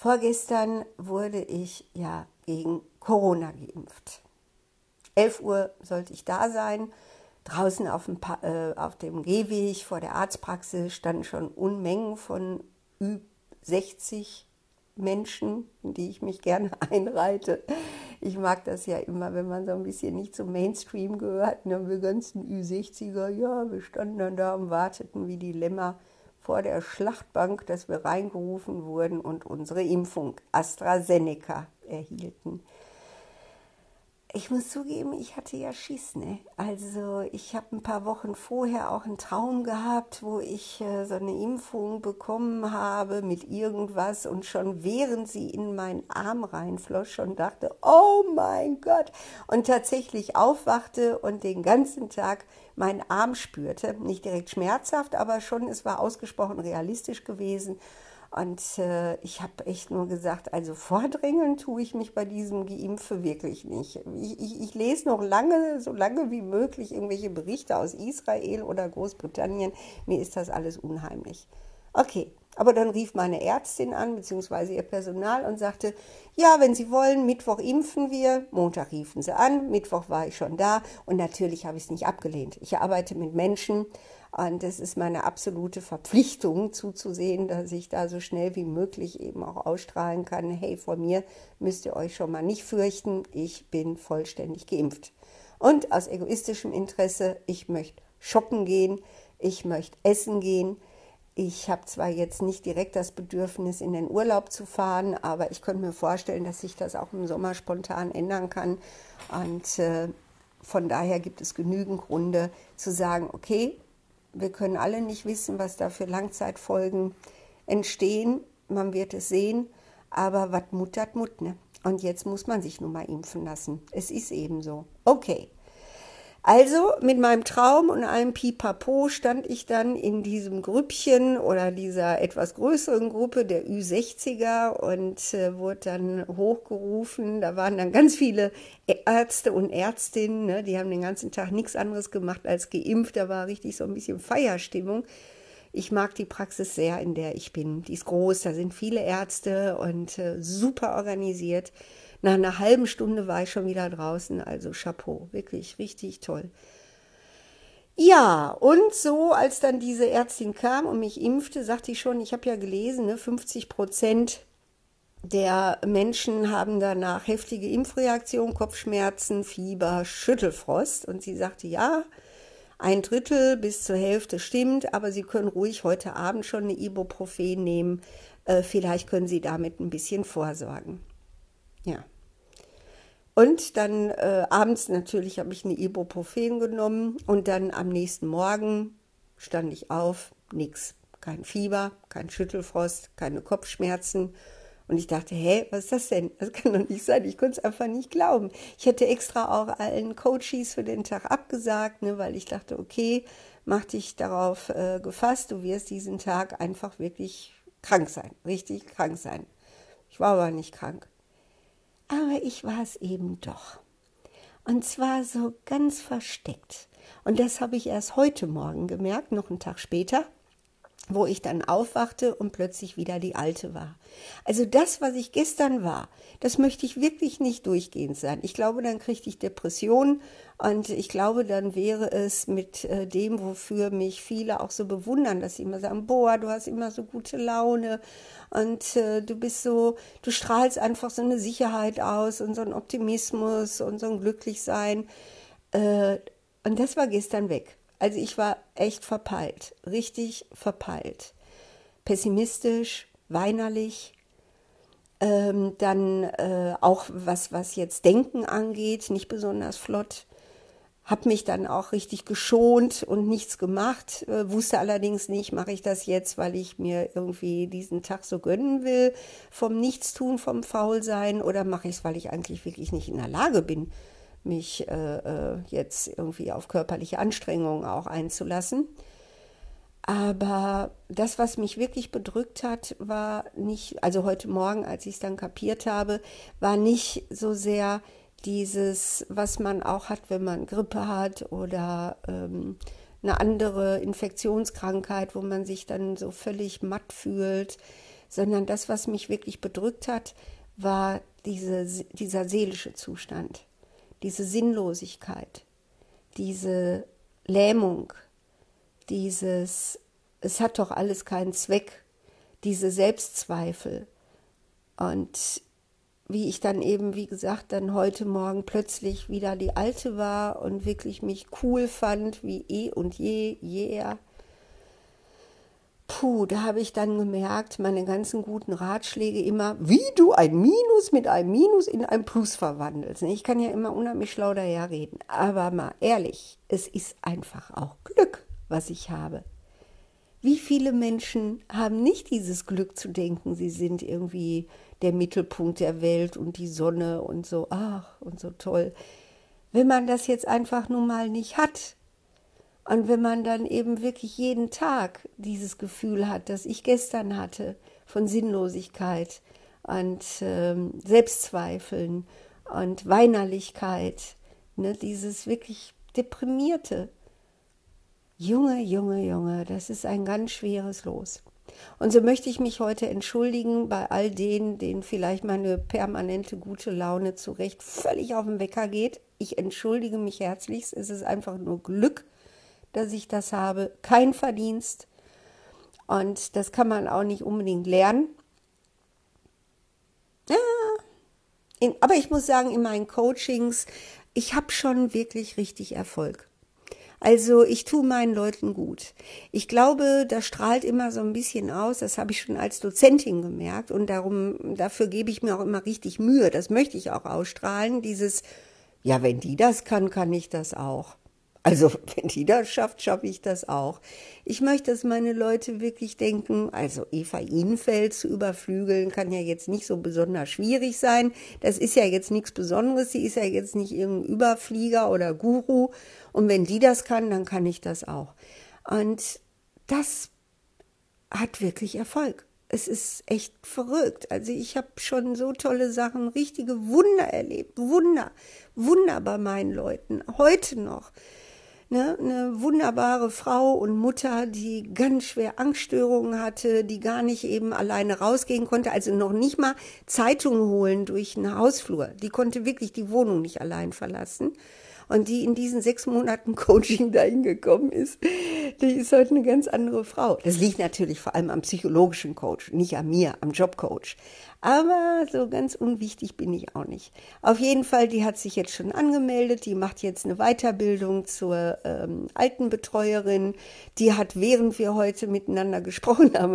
Vorgestern wurde ich ja gegen Corona geimpft. 11 Uhr sollte ich da sein. Draußen auf dem, äh, auf dem Gehweg vor der Arztpraxis standen schon Unmengen von 60 Menschen, in die ich mich gerne einreite. Ich mag das ja immer, wenn man so ein bisschen nicht zum Mainstream gehört. Ne? Wir ganzen Ü60er, ja, wir standen dann da und warteten wie die Lämmer vor der Schlachtbank, dass wir reingerufen wurden und unsere Impfung AstraZeneca erhielten. Ich muss zugeben, ich hatte ja Schiss, ne? Also ich habe ein paar Wochen vorher auch einen Traum gehabt, wo ich äh, so eine Impfung bekommen habe mit irgendwas und schon während sie in meinen Arm reinfloss, schon dachte, oh mein Gott! Und tatsächlich aufwachte und den ganzen Tag meinen Arm spürte. Nicht direkt schmerzhaft, aber schon, es war ausgesprochen realistisch gewesen. Und äh, ich habe echt nur gesagt, also vordrängeln tue ich mich bei diesem Geimpfe wirklich nicht. Ich, ich, ich, lese noch lange, so lange wie möglich, irgendwelche Berichte aus Israel oder Großbritannien. Mir ist das alles unheimlich. Okay, aber dann rief meine Ärztin an, beziehungsweise ihr Personal und sagte, ja, wenn Sie wollen, Mittwoch impfen wir. Montag riefen sie an, Mittwoch war ich schon da und natürlich habe ich es nicht abgelehnt. Ich arbeite mit Menschen und es ist meine absolute Verpflichtung zuzusehen, dass ich da so schnell wie möglich eben auch ausstrahlen kann, hey, vor mir müsst ihr euch schon mal nicht fürchten, ich bin vollständig geimpft. Und aus egoistischem Interesse, ich möchte shoppen gehen, ich möchte essen gehen. Ich habe zwar jetzt nicht direkt das Bedürfnis, in den Urlaub zu fahren, aber ich könnte mir vorstellen, dass sich das auch im Sommer spontan ändern kann. Und äh, von daher gibt es genügend Gründe zu sagen, okay, wir können alle nicht wissen, was da für Langzeitfolgen entstehen. Man wird es sehen. Aber was muttert Mut, ne? Und jetzt muss man sich nun mal impfen lassen. Es ist eben so. Okay. Also mit meinem Traum und einem Pipapo stand ich dann in diesem Grüppchen oder dieser etwas größeren Gruppe der Ü60er und äh, wurde dann hochgerufen. Da waren dann ganz viele Ärzte und Ärztinnen, ne, die haben den ganzen Tag nichts anderes gemacht als geimpft. Da war richtig so ein bisschen Feierstimmung. Ich mag die Praxis sehr, in der ich bin. Die ist groß, da sind viele Ärzte und äh, super organisiert. Nach einer halben Stunde war ich schon wieder draußen, also Chapeau, wirklich richtig toll. Ja, und so, als dann diese Ärztin kam und mich impfte, sagte ich schon, ich habe ja gelesen, ne, 50 Prozent der Menschen haben danach heftige Impfreaktionen, Kopfschmerzen, Fieber, Schüttelfrost. Und sie sagte, ja, ein Drittel bis zur Hälfte stimmt, aber Sie können ruhig heute Abend schon eine Ibuprofen nehmen. Äh, vielleicht können Sie damit ein bisschen vorsorgen. Ja. Und dann äh, abends natürlich habe ich eine Ibuprofen genommen und dann am nächsten Morgen stand ich auf, nichts, kein Fieber, kein Schüttelfrost, keine Kopfschmerzen. Und ich dachte, hä, was ist das denn? Das kann doch nicht sein. Ich konnte es einfach nicht glauben. Ich hätte extra auch allen Coaches für den Tag abgesagt, ne, weil ich dachte, okay, mach dich darauf äh, gefasst, du wirst diesen Tag einfach wirklich krank sein, richtig krank sein. Ich war aber nicht krank. Ich war es eben doch. Und zwar so ganz versteckt. Und das habe ich erst heute Morgen gemerkt, noch einen Tag später, wo ich dann aufwachte und plötzlich wieder die alte war. Also das, was ich gestern war, das möchte ich wirklich nicht durchgehend sein. Ich glaube, dann kriegte ich Depressionen und ich glaube, dann wäre es mit äh, dem, wofür mich viele auch so bewundern, dass sie immer sagen, boah, du hast immer so gute Laune und äh, du bist so, du strahlst einfach so eine Sicherheit aus und so ein Optimismus und so ein Glücklichsein. Äh, und das war gestern weg. Also ich war echt verpeilt, richtig verpeilt. Pessimistisch, weinerlich. Ähm, dann äh, auch was, was jetzt Denken angeht, nicht besonders flott habe mich dann auch richtig geschont und nichts gemacht, äh, wusste allerdings nicht, mache ich das jetzt, weil ich mir irgendwie diesen Tag so gönnen will, vom Nichtstun, vom Faulsein, oder mache ich es, weil ich eigentlich wirklich nicht in der Lage bin, mich äh, äh, jetzt irgendwie auf körperliche Anstrengungen auch einzulassen. Aber das, was mich wirklich bedrückt hat, war nicht, also heute Morgen, als ich es dann kapiert habe, war nicht so sehr dieses, was man auch hat, wenn man Grippe hat oder ähm, eine andere Infektionskrankheit, wo man sich dann so völlig matt fühlt, sondern das, was mich wirklich bedrückt hat, war diese, dieser seelische Zustand, diese Sinnlosigkeit, diese Lähmung, dieses, es hat doch alles keinen Zweck, diese Selbstzweifel. Und wie ich dann eben, wie gesagt, dann heute Morgen plötzlich wieder die Alte war und wirklich mich cool fand, wie eh und je, jeher. Puh, da habe ich dann gemerkt, meine ganzen guten Ratschläge immer, wie du ein Minus mit einem Minus in ein Plus verwandelst. Ich kann ja immer unheimlich schlau daherreden, aber mal ehrlich, es ist einfach auch Glück, was ich habe. Wie viele Menschen haben nicht dieses Glück zu denken, sie sind irgendwie der Mittelpunkt der Welt und die Sonne und so, ach, und so toll. Wenn man das jetzt einfach nun mal nicht hat, und wenn man dann eben wirklich jeden Tag dieses Gefühl hat, das ich gestern hatte, von Sinnlosigkeit und ähm, Selbstzweifeln und Weinerlichkeit, ne, dieses wirklich deprimierte. Junge, Junge, Junge, das ist ein ganz schweres Los. Und so möchte ich mich heute entschuldigen bei all denen, denen vielleicht meine permanente gute Laune zu Recht völlig auf den Wecker geht. Ich entschuldige mich herzlichst. Es ist einfach nur Glück, dass ich das habe, kein Verdienst. Und das kann man auch nicht unbedingt lernen. Ja, in, aber ich muss sagen, in meinen Coachings, ich habe schon wirklich richtig Erfolg. Also ich tue meinen Leuten gut. Ich glaube, das strahlt immer so ein bisschen aus. Das habe ich schon als Dozentin gemerkt und darum dafür gebe ich mir auch immer richtig Mühe. Das möchte ich auch ausstrahlen. Dieses, ja, wenn die das kann, kann ich das auch. Also wenn die das schafft, schaffe ich das auch. Ich möchte, dass meine Leute wirklich denken, also Eva Ihnfeld zu überflügeln, kann ja jetzt nicht so besonders schwierig sein. Das ist ja jetzt nichts Besonderes. Sie ist ja jetzt nicht irgendein Überflieger oder Guru. Und wenn die das kann, dann kann ich das auch. Und das hat wirklich Erfolg. Es ist echt verrückt. Also ich habe schon so tolle Sachen, richtige Wunder erlebt. Wunder, Wunder bei meinen Leuten. Heute noch ne, eine wunderbare Frau und Mutter, die ganz schwer Angststörungen hatte, die gar nicht eben alleine rausgehen konnte, also noch nicht mal Zeitungen holen durch einen Hausflur. Die konnte wirklich die Wohnung nicht allein verlassen und die in diesen sechs Monaten Coaching dahin gekommen ist, die ist heute eine ganz andere Frau. Das liegt natürlich vor allem am psychologischen Coach, nicht an mir, am Jobcoach. Aber so ganz unwichtig bin ich auch nicht. Auf jeden Fall, die hat sich jetzt schon angemeldet, die macht jetzt eine Weiterbildung zur ähm, Altenbetreuerin. Die hat, während wir heute miteinander gesprochen haben,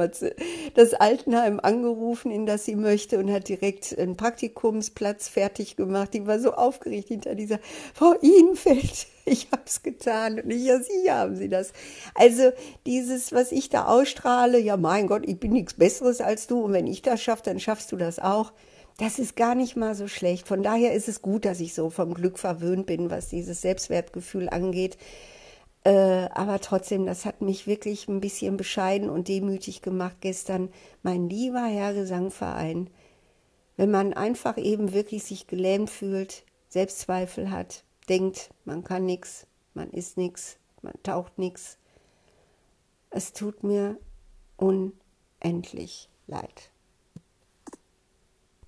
das Altenheim angerufen, in das sie möchte und hat direkt einen Praktikumsplatz fertig gemacht. Die war so aufgeregt hinter dieser Frau Ihnfeld. Ich hab's getan und ich, ja, Sie haben Sie das. Also dieses, was ich da ausstrahle, ja mein Gott, ich bin nichts Besseres als du und wenn ich das schaffe, dann schaffst du das auch. Das ist gar nicht mal so schlecht. Von daher ist es gut, dass ich so vom Glück verwöhnt bin, was dieses Selbstwertgefühl angeht. Äh, aber trotzdem, das hat mich wirklich ein bisschen bescheiden und demütig gemacht gestern. Mein lieber Herr Gesangverein, wenn man einfach eben wirklich sich gelähmt fühlt, Selbstzweifel hat, denkt, man kann nichts, man ist nichts, man taucht nichts. Es tut mir unendlich leid.